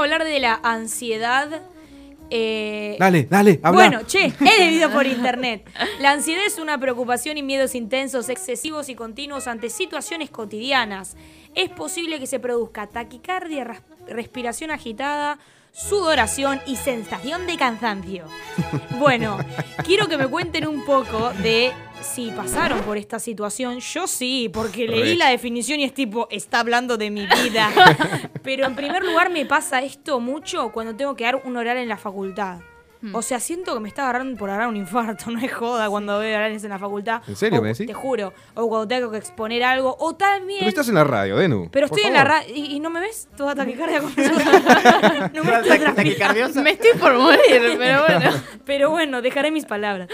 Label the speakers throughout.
Speaker 1: vengo a hablar de la ansiedad. eh,
Speaker 2: Dale, dale, habla.
Speaker 1: Bueno, che, he leído por internet. La ansiedad es una preocupación y miedos intensos, excesivos y continuos ante situaciones cotidianas. Es posible que se produzca taquicardia, ras- respiración agitada, sudoración y sensación de cansancio. Bueno, quiero que me cuenten un poco de si pasaron por esta situación. Yo sí, porque leí la definición y es tipo, está hablando de mi vida. Pero en primer lugar me pasa esto mucho cuando tengo que dar un oral en la facultad.
Speaker 2: Hmm.
Speaker 1: O sea, siento que me está agarrando por agarrar un infarto, no es joda cuando veo orales en la facultad.
Speaker 2: ¿En serio
Speaker 1: O-
Speaker 2: me decís?
Speaker 1: Te juro. O cuando tengo que exponer algo. O también.
Speaker 2: Pero estás en la radio, Denu.
Speaker 1: Pero estoy en la radio y, y no me ves toda taquicardia con No me estoy.
Speaker 3: Taquicardiosa.
Speaker 4: Me estoy por morir, pero bueno.
Speaker 1: Pero bueno, dejaré mis palabras.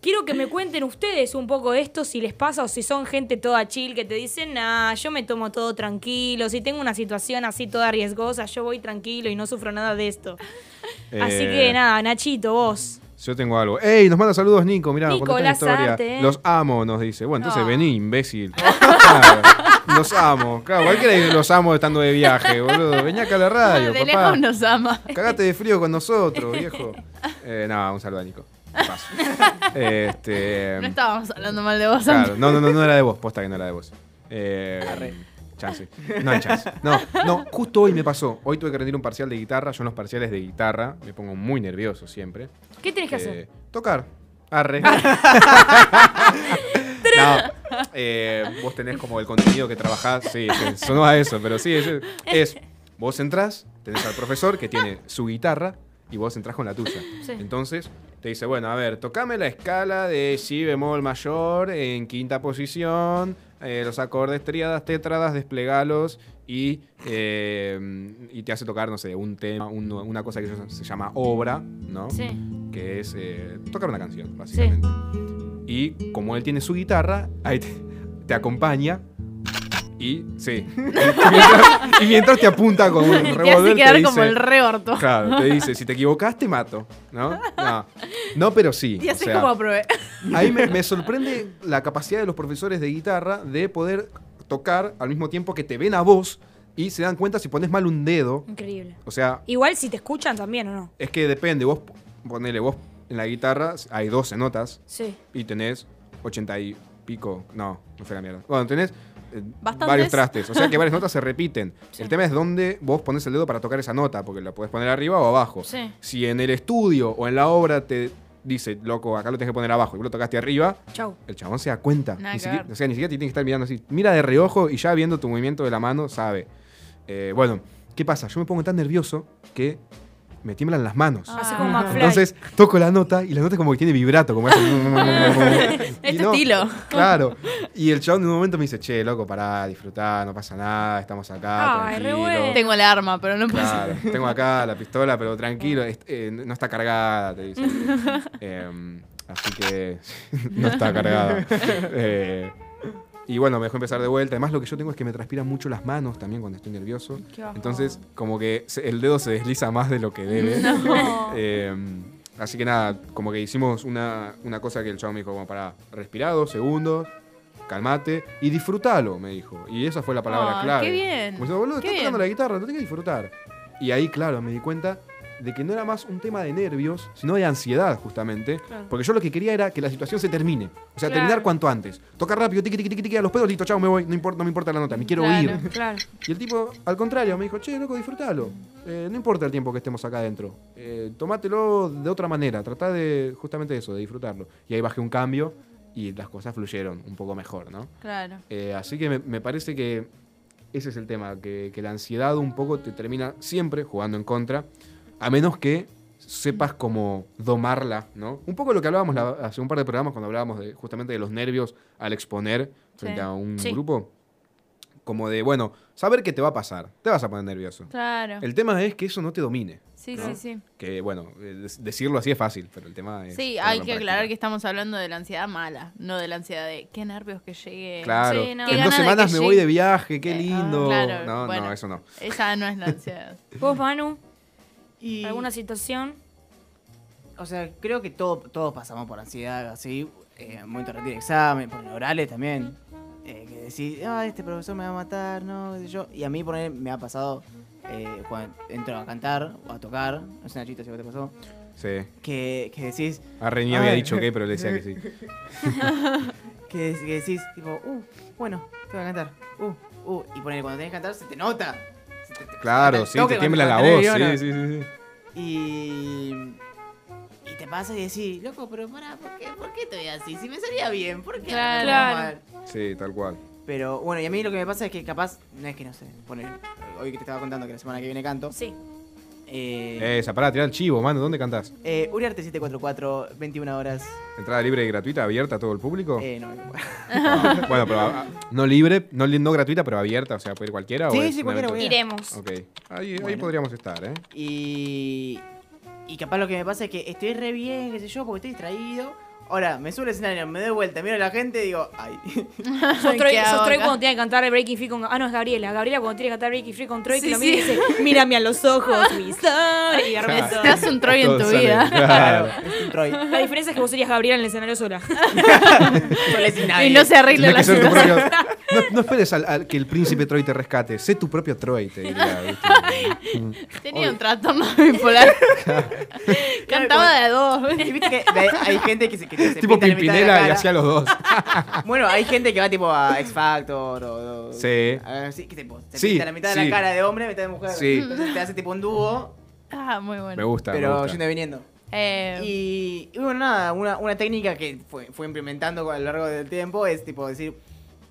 Speaker 1: Quiero que me cuenten ustedes un poco esto, si les pasa o si son gente toda chill que te dicen, nah, yo me tomo todo tranquilo, si tengo una situación así toda riesgosa, yo voy tranquilo y no sufro nada de esto. Así
Speaker 2: Eh,
Speaker 1: que nada, Nachito, vos.
Speaker 2: Yo tengo algo. ¡Ey! Nos manda saludos Nico, mirá,
Speaker 1: Nico,
Speaker 2: una historia.
Speaker 1: ¿eh?
Speaker 2: Los amo, nos dice. Bueno, entonces
Speaker 4: No.
Speaker 2: vení, imbécil. Claro, los amo. Claro, cualquiera que los amo estando de viaje, boludo. Vení acá a la radio,
Speaker 4: de
Speaker 2: papá.
Speaker 4: lejos nos ama.
Speaker 2: Cagate de frío con nosotros, viejo. Eh, no, un saludo a Nico. Paso. Este,
Speaker 4: No estábamos hablando mal de vos
Speaker 2: claro,
Speaker 4: antes.
Speaker 2: no, no, no, no era de vos, posta que no era de vos. Eh, chance. No hay chance. No, no, justo hoy me pasó. Hoy tuve que rendir un parcial de guitarra. Yo en los parciales de guitarra me pongo muy nervioso siempre.
Speaker 1: ¿Qué tenés que
Speaker 2: Eh,
Speaker 1: hacer?
Speaker 2: tocar. Arre. no, eh, vos tenés como el contenido que trabajás. Sí, sí, sonó a eso, pero sí, es, es- Vos entrás, tenés al profesor que tiene su guitarra y vos entrás con la tuya.
Speaker 1: Sí.
Speaker 2: Entonces te dice, bueno, a ver, tocame la escala de si bemol mayor en quinta posición, eh, los acordes tríadas, tétradas, desplegalos y, eh, y te hace tocar, no sé, un tema, un- una cosa que se llama obra, ¿no?
Speaker 1: Sí.
Speaker 2: que es eh, tocar una canción, básicamente. Y como él tiene su guitarra, ahí te, te acompaña y sí. y, mientras, y mientras te apunta con un
Speaker 4: Te hace
Speaker 2: revólver,
Speaker 4: quedar
Speaker 2: te
Speaker 4: como
Speaker 2: dice-
Speaker 4: el re orto.
Speaker 2: Claro, te dice, si te equivocas te mato, ¿no? No, no pero sí.
Speaker 4: Y
Speaker 2: o
Speaker 4: así
Speaker 2: sea,
Speaker 4: como aprobé.
Speaker 2: Ahí me, me sorprende la capacidad de los profesores de guitarra de poder tocar al mismo tiempo que te ven a vos y se dan cuenta si pones mal un dedo.
Speaker 1: Increíble.
Speaker 2: O sea,
Speaker 1: Igual si te escuchan también o no.
Speaker 2: es que depende, vos ponele, vos en la guitarra hay 12 notas
Speaker 1: Sí.
Speaker 2: y tenés 80 y pico, no, no fue la mierda. Bueno, tenés
Speaker 4: Bastantes.
Speaker 2: varios trastes, o sea que varias notas se repiten. El tema es dónde vos pones el dedo para tocar esa nota, porque la podés poner arriba o abajo.
Speaker 1: Sí.
Speaker 2: Si en el estudio o en la obra te dice, loco, acá lo tenés que poner abajo y vos lo tocaste arriba,
Speaker 1: Chau.
Speaker 2: el chabón se da cuenta.
Speaker 4: Nada
Speaker 2: Ni siquiera- o sea, ni siquiera te tiene que estar mirando así. Mira de reojo y ya viendo tu movimiento de la mano, sabe. Eh, bueno, ¿qué pasa? Yo me pongo tan nervioso que me tiemblan las manos.
Speaker 1: Hace
Speaker 4: Ah.
Speaker 2: Entonces toco la nota y la nota como que tiene vibrato, como hace.
Speaker 4: Es
Speaker 2: Y
Speaker 4: tu estilo.
Speaker 2: Claro. Y el chabón en un momento me dice, che, loco, pará, disfrutá, no pasa nada, estamos acá,
Speaker 1: Ay, re
Speaker 2: tranquilo.
Speaker 1: bueno.
Speaker 4: Tengo el arma, pero no pasa.
Speaker 2: Claro, tengo acá la pistola, pero tranquilo, eh, no está cargada, te dice. Em, así que no está cargada. Eh, y bueno, me dejó empezar de vuelta. Además, lo que yo tengo es que me transpiran mucho las manos también cuando estoy nervioso. Entonces, como que se- el dedo se desliza más de lo que debe. Em, así que nada, como que hicimos una, una cosa que el chavo me dijo, como para respirar dos segundos, calmate y disfrutalo, me dijo. Y esa fue la palabra
Speaker 4: Ay,
Speaker 2: clave.
Speaker 4: qué bien.
Speaker 2: Como diciendo, boludo, estás tocando la guitarra, lo tenés que disfrutar. Y ahí, claro, me di cuenta de que no era más un tema de nervios, sino de ansiedad, justamente.
Speaker 1: Claro.
Speaker 2: Porque yo lo que quería era que la situación se termine. O sea,
Speaker 1: Claro.
Speaker 2: terminar cuanto antes. Tocar rápido, tiqui, tiqui, tiqui, a los pedos, listo, chao, me voy. No, importa, no me importa la nota, me quiero
Speaker 4: Claro.
Speaker 2: ir.
Speaker 1: Claro.
Speaker 2: Y el tipo, al contrario, me dijo, che, loco, disfrútalo. Eh, no importa el tiempo que estemos acá adentro. Eh, tomátelo de otra manera. Tratá de, justamente eso, de disfrutarlo. Y ahí bajé un cambio y las cosas fluyeron un poco mejor, ¿no?
Speaker 4: Claro.
Speaker 2: Eh, así que me, me parece que ese es el tema, que, que la ansiedad un poco te termina siempre jugando en contra, a menos que sepas cómo domarla, ¿no? Un poco lo que hablábamos la- hace un par de programas cuando hablábamos de, justamente de los nervios al exponer frente
Speaker 4: Sí.
Speaker 2: a un
Speaker 1: Sí.
Speaker 2: grupo, como de, bueno, saber qué te va a pasar, te vas a poner nervioso.
Speaker 4: Claro.
Speaker 2: El tema es que eso no te domine,
Speaker 4: Sí,
Speaker 2: ¿no?
Speaker 4: sí, sí.
Speaker 2: que bueno, eh, decirlo así es fácil, pero el tema es...
Speaker 4: Sí, hay que aclarar que estamos hablando de la ansiedad mala, no de la ansiedad de qué nervios que llegue.
Speaker 2: Claro,
Speaker 1: Sí, no.
Speaker 2: en dos semanas me voy de viaje, qué
Speaker 4: Eh,
Speaker 2: lindo.
Speaker 4: claro,
Speaker 2: no,
Speaker 4: bueno.
Speaker 2: no, eso no.
Speaker 4: Esa no es la ansiedad.
Speaker 1: ¿Vos, Manu?
Speaker 3: Y,
Speaker 1: ¿Alguna situación?
Speaker 3: O sea, creo que todo, todos pasamos por ansiedad, así, eh, momento de examen, por orales también. eh, que decís, ah, este profesor me va a matar, no, qué sé yo. Y a mí por ahí me ha pasado eh, cuando entro a cantar o a tocar, no sé, Nachito, si vos te pasó,
Speaker 2: Sí.
Speaker 3: que, que decís,
Speaker 2: A Reñi había
Speaker 3: Ay.
Speaker 2: dicho que, pero le decía que sí.
Speaker 3: que, que decís, tipo, uh, bueno, te voy a cantar, uh, uh, y poner cuando tenés que cantar se te nota.
Speaker 2: Claro, sí, te tiembla la voz. Sí, sí, sí, sí.
Speaker 3: Y, y te pasa y decís, loco, pero pará, ¿por qué, ¿por qué estoy así? Si me salía bien, ¿por qué
Speaker 4: Claro.
Speaker 3: mal?
Speaker 2: Sí, tal cual.
Speaker 3: Pero bueno, y a mí lo que me pasa es que capaz, no es que no sé, poner, hoy que te estaba contando que la semana que viene canto.
Speaker 1: Sí.
Speaker 3: Eh,
Speaker 2: Esa, pará, tirar el chivo, mano. ¿Dónde cantás?
Speaker 3: eh, Uriarte 744, 21 horas.
Speaker 2: ¿Entrada libre y gratuita, abierta a todo el público?
Speaker 3: Eh, no,
Speaker 2: Bueno, pero ah, no libre, no, li- no gratuita, pero abierta, o sea, puede ir cualquiera.
Speaker 3: Sí,
Speaker 2: o es
Speaker 3: sí,
Speaker 2: un
Speaker 3: cualquiera,
Speaker 2: evento-.
Speaker 1: Iremos.
Speaker 2: Ok, ahí, ahí
Speaker 3: Bueno.
Speaker 2: podríamos estar, ¿eh?
Speaker 3: y, y capaz lo que me pasa es que estoy re bien, qué sé yo, porque estoy distraído. Ahora, me subo al escenario, me doy vuelta, miro a la gente y digo, ay.
Speaker 1: Sos Troy, cuando tiene que cantar Breaking Free con. Ah, no, es Gabriela. Gabriela cuando tiene que cantar Breaking Free con Troy, que
Speaker 4: Sí,
Speaker 1: lo mira y
Speaker 4: sí.
Speaker 1: dice: Mírame a los ojos, mi son", Y.
Speaker 4: Te das un Troy en tu
Speaker 2: sale,
Speaker 4: vida.
Speaker 2: Claro.
Speaker 3: es un Troy.
Speaker 1: La diferencia es que vos serías Gabriela en el escenario sola.
Speaker 3: Sola y nadie.
Speaker 4: Y no se arregla la
Speaker 2: que No, no esperes al- al que el príncipe Troy te rescate. Sé tu propio Troy, te diría. ¿viste? Mm.
Speaker 4: Tenía un trastorno bipolar. Cantaba de a dos.
Speaker 3: Y viste que hay, hay gente que se, que se
Speaker 2: tipo
Speaker 3: pinta la mitad de la
Speaker 2: Pimpinela y
Speaker 3: cara.
Speaker 2: hacía los dos.
Speaker 3: Bueno, hay gente que va tipo a X Factor o. o-
Speaker 2: Sí.
Speaker 3: a- sí, que tipo, se
Speaker 2: Sí,
Speaker 3: pinta la mitad de
Speaker 2: sí.
Speaker 3: la cara de hombre, mitad de mujer.
Speaker 2: Sí.
Speaker 3: Entonces te hace tipo un dúo,
Speaker 4: Ah, muy bueno.
Speaker 2: Me gusta. me
Speaker 3: pero
Speaker 2: gusta.
Speaker 3: yendo y viniendo.
Speaker 4: Eh,
Speaker 3: Y, y bueno, nada, una, una técnica que fue, fue implementando a lo largo del tiempo es tipo decir,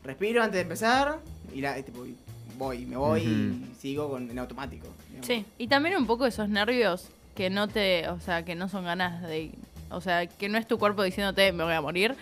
Speaker 3: respiro antes de empezar y, la, y, tipo, y voy, me voy y sigo con, en automático. digamos.
Speaker 1: Sí.
Speaker 4: Y también un poco esos nervios que no te, o sea, que no son ganas de, o sea, que no es tu cuerpo diciéndote me voy a morir.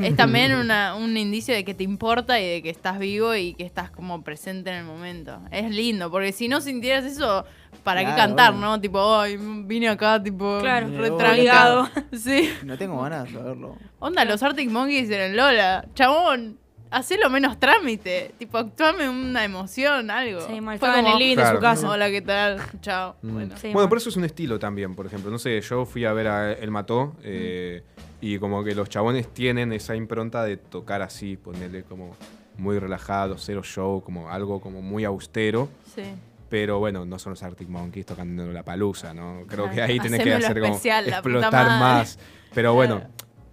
Speaker 4: Es también una, un indicio de que te importa y de que estás vivo y que estás como presente en el momento. Es lindo, porque si no sintieras eso, ¿para qué cantar, no? Tipo, ay, vine acá, tipo,
Speaker 1: Claro,
Speaker 4: retrancado. Sí.
Speaker 3: No tengo ganas de verlo.
Speaker 4: Onda, los Arctic Monkeys en el Lola. Chabón, hacelo menos trámite. Tipo, actuame una emoción, algo.
Speaker 1: Sí, mal.
Speaker 4: Fue
Speaker 1: en el living de su casa.
Speaker 4: Hola, ¿qué tal? Chao.
Speaker 2: Mm.
Speaker 4: Bueno.
Speaker 1: Sí,
Speaker 2: bueno, pero eso es un estilo también, por ejemplo. No sé, yo fui a ver a El Mató eh, y como que los chabones tienen esa impronta de tocar así, ponerle como muy relajado, cero show, como algo como muy austero.
Speaker 4: Sí.
Speaker 2: Pero bueno, no son los Arctic Monkeys tocando la palusa, ¿no? Creo que ahí tenés que hacer como
Speaker 4: especial,
Speaker 2: explotar más. Pero bueno,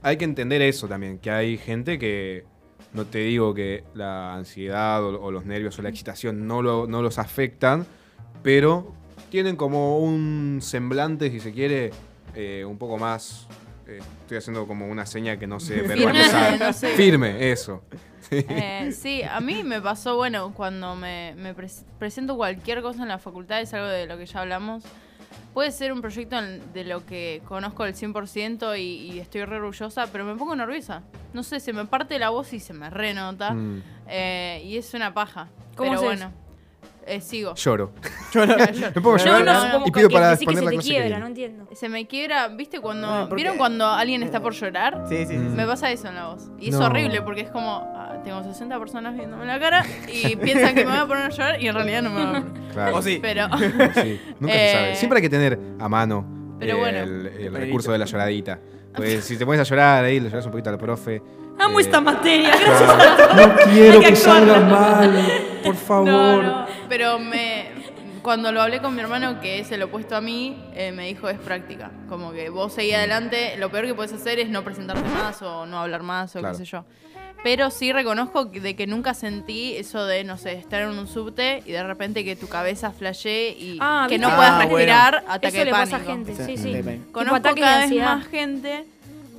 Speaker 2: hay que entender eso también, que hay gente que, no te digo que la ansiedad o, o los nervios o la excitación no, lo- no los afectan, pero tienen como un semblante, si se quiere, eh, un poco más... eh, estoy haciendo como una seña que no sé verbalizar.
Speaker 4: no sé.
Speaker 2: Firme, eso.
Speaker 4: Eh, sí, a mí me pasó, bueno, cuando me, me pres- presento cualquier cosa en la facultad, es algo de lo que ya hablamos. Puede ser un proyecto de lo que conozco al 100% y, y estoy re orgullosa, pero me pongo nerviosa. No sé, se me parte la voz y se me renota.
Speaker 2: Mm,
Speaker 4: Eh, y es una paja.
Speaker 1: ¿Cómo
Speaker 4: pero bueno, eh, sigo.
Speaker 2: lloro.
Speaker 4: Yo-
Speaker 2: Me pongo
Speaker 1: No,
Speaker 2: llorar
Speaker 1: no,
Speaker 4: no,
Speaker 2: y
Speaker 1: que,
Speaker 2: pido
Speaker 1: que
Speaker 2: para
Speaker 1: que
Speaker 2: poner
Speaker 1: se
Speaker 2: la
Speaker 1: te
Speaker 2: que
Speaker 1: quiebra, no entiendo.
Speaker 4: Se me quiebra, ¿viste? Cuando ¿Vieron cuando alguien está por llorar?
Speaker 3: Sí, sí, sí.
Speaker 2: Mm.
Speaker 4: Me pasa eso en la voz. Y es horrible porque es como, ah, tengo 60 personas viéndome la cara y piensan que me voy a poner a llorar y en realidad no me voy a poner.
Speaker 2: Claro.
Speaker 3: O sí.
Speaker 4: Pero
Speaker 2: Sí, nunca se sabe.
Speaker 4: Eh,
Speaker 2: Siempre hay que tener a mano
Speaker 4: pero bueno.
Speaker 2: el, recurso de la lloradita. Pues si te pones a llorar ahí, le lloras un poquito al profe.
Speaker 1: Amo
Speaker 2: eh,
Speaker 1: esta materia, gracias.
Speaker 2: No quiero
Speaker 1: que
Speaker 2: que salga mal, por favor.
Speaker 4: no, no. Pero me cuando lo hablé con mi hermano, que es el opuesto a mí, eh, me dijo es práctica. Como que vos seguís adelante, lo peor que puedes hacer es no presentarte más o no hablar más o
Speaker 2: Claro.
Speaker 4: qué sé yo. Pero sí reconozco que- de que nunca sentí eso de, no sé, estar en un subte y de repente que tu cabeza flashee y
Speaker 1: Ah,
Speaker 4: que no puedas
Speaker 3: Ah, bueno.
Speaker 4: respirar, ataque
Speaker 1: Eso
Speaker 4: de
Speaker 1: le
Speaker 4: pánico.
Speaker 1: pasa a gente, sí, sí.
Speaker 4: Conozco cada vez más gente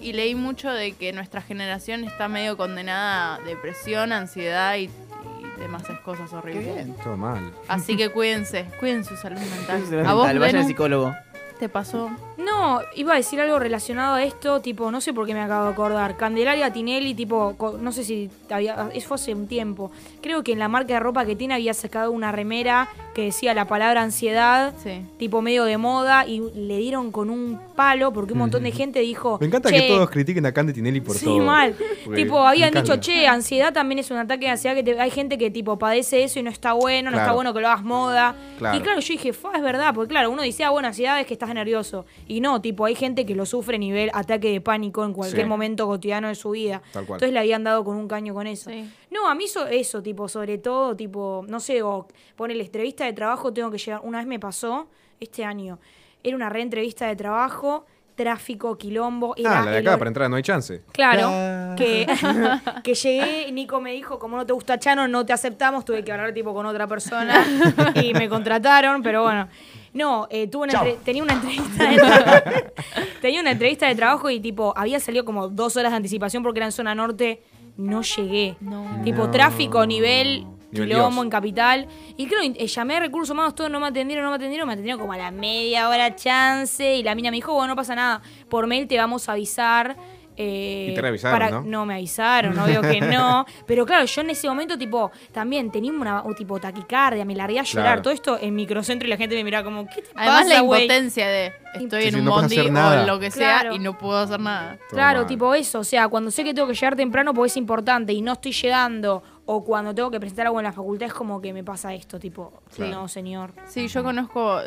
Speaker 4: y leí mucho de que nuestra generación está medio condenada a depresión, ansiedad y, y demás cosas
Speaker 3: Qué
Speaker 4: horribles.
Speaker 3: bien.
Speaker 2: Todo mal.
Speaker 4: Así que cuídense, cuiden su salud mental. ¿A vos,
Speaker 3: Vayan al psicólogo.
Speaker 4: Te pasó?
Speaker 1: No, iba a decir algo relacionado a esto, tipo, no sé por qué me acabo de acordar. Candelaria Tinelli, tipo, no sé si había, eso fue hace un tiempo. Creo que en la marca de ropa que tiene había sacado una remera que decía la palabra ansiedad,
Speaker 4: Sí.
Speaker 1: tipo medio de moda, y le dieron con un palo porque un montón de gente dijo.
Speaker 2: Me encanta
Speaker 1: "Che,
Speaker 2: que todos critiquen a Candy Tinelli por
Speaker 1: sí,
Speaker 2: todo.
Speaker 1: mal.
Speaker 2: Porque
Speaker 1: Tipo, habían dicho, che, ansiedad también es un ataque de ansiedad que te- hay gente que tipo padece eso y no está bueno, no está bueno que lo hagas moda.
Speaker 2: Claro.
Speaker 1: Y claro, yo dije, fa, es verdad, porque claro, uno dice, ah, bueno, ansiedad es que estás nervioso. Y no, tipo, hay gente que lo sufre a nivel ataque de pánico en cualquier
Speaker 2: Sí.
Speaker 1: momento cotidiano de su vida.
Speaker 2: Tal cual.
Speaker 1: Entonces le habían dado con un caño con eso.
Speaker 4: Sí.
Speaker 1: No, a mí eso, eso, tipo, sobre todo, tipo, no sé, o pone la entrevista de trabajo, tengo que llegar. Una vez me pasó, este año, era una reentrevista de trabajo, tráfico, quilombo. Era
Speaker 2: Ah, la de acá, para entrar no hay chance.
Speaker 1: Claro,
Speaker 2: Ah.
Speaker 1: que, que llegué, Nico me dijo, como no te gusta Chano, no te aceptamos, tuve que hablar tipo con otra persona y me contrataron, pero bueno. No, eh, tuve una entre- tenía una entrevista de trabajo. tenía una entrevista de trabajo y tipo, había salido como dos horas de anticipación porque era en zona norte, no llegué.
Speaker 4: No.
Speaker 1: Tipo,
Speaker 2: No.
Speaker 1: tráfico, nivel,
Speaker 2: Dios.
Speaker 1: en capital. Y creo, eh, llamé a recursos humanos, todos no me atendieron, no me atendieron, me atendieron como a la media hora chance. Y la mina me dijo, bueno, no pasa nada, por mail te vamos a avisar. Eh,
Speaker 2: Y te reavisaron, ¿no?
Speaker 1: me avisaron, obvio que no. Pero claro, yo en ese momento, tipo, también tenía una un tipo taquicardia, me largué a llorar.
Speaker 2: Claro.
Speaker 1: Todo esto en microcentro y la gente me miraba como, ¿qué te
Speaker 4: Además
Speaker 1: pasa,
Speaker 4: la
Speaker 1: güey?
Speaker 4: impotencia de estoy
Speaker 2: Sí,
Speaker 4: en un
Speaker 2: no
Speaker 4: bondi o lo que sea
Speaker 1: Claro.
Speaker 4: y no puedo hacer nada.
Speaker 1: Claro, tipo eso, o sea, cuando sé que tengo que llegar temprano porque es importante y no estoy llegando, o cuando tengo que presentar algo en la facultad es como que me pasa esto, tipo,
Speaker 2: Claro.
Speaker 1: no, señor.
Speaker 4: Sí, yo conozco,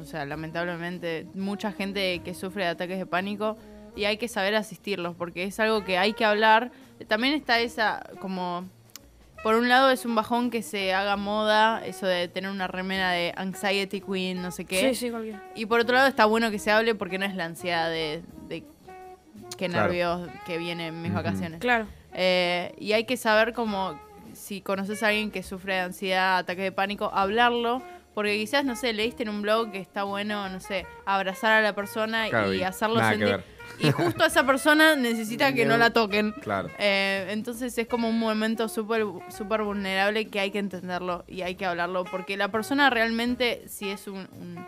Speaker 4: o sea, lamentablemente, mucha gente que sufre de ataques de pánico y hay que saber asistirlos porque es algo que hay que hablar. También está esa, como, por un lado es un bajón que se haga moda, eso de tener una remera de anxiety queen, no sé qué.
Speaker 1: Sí, sí, cualquiera.
Speaker 4: Y por otro lado está bueno que se hable porque no es la ansiedad de, de qué
Speaker 2: Claro.
Speaker 4: nervios que viene en mis vacaciones.
Speaker 1: Claro.
Speaker 4: Eh, y hay que saber como si conoces a alguien que sufre de ansiedad, ataque de pánico, hablarlo. Porque quizás, no sé, leíste en un blog que está bueno, no sé, abrazar a la persona
Speaker 2: Claro,
Speaker 4: y, hacerlo
Speaker 2: nada que
Speaker 4: sentir. Y justo esa persona necesita que no la toquen.
Speaker 2: Claro.
Speaker 4: Eh, entonces es como un momento súper súper vulnerable que hay que entenderlo y hay que hablarlo. Porque la persona realmente, si es un, un-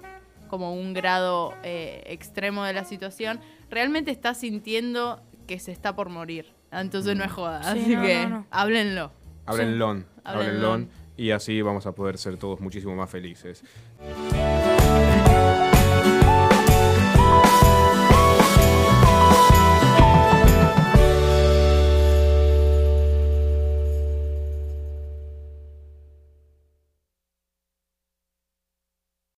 Speaker 4: como un grado eh, extremo de la situación, realmente está sintiendo que se está por morir. Entonces no es joda.
Speaker 1: Sí,
Speaker 4: así
Speaker 1: no,
Speaker 4: que
Speaker 1: no, no.
Speaker 4: háblenlo.
Speaker 2: Háblenlo,
Speaker 4: Háblenlo.
Speaker 2: háblenlo y así vamos a poder ser todos muchísimo más felices.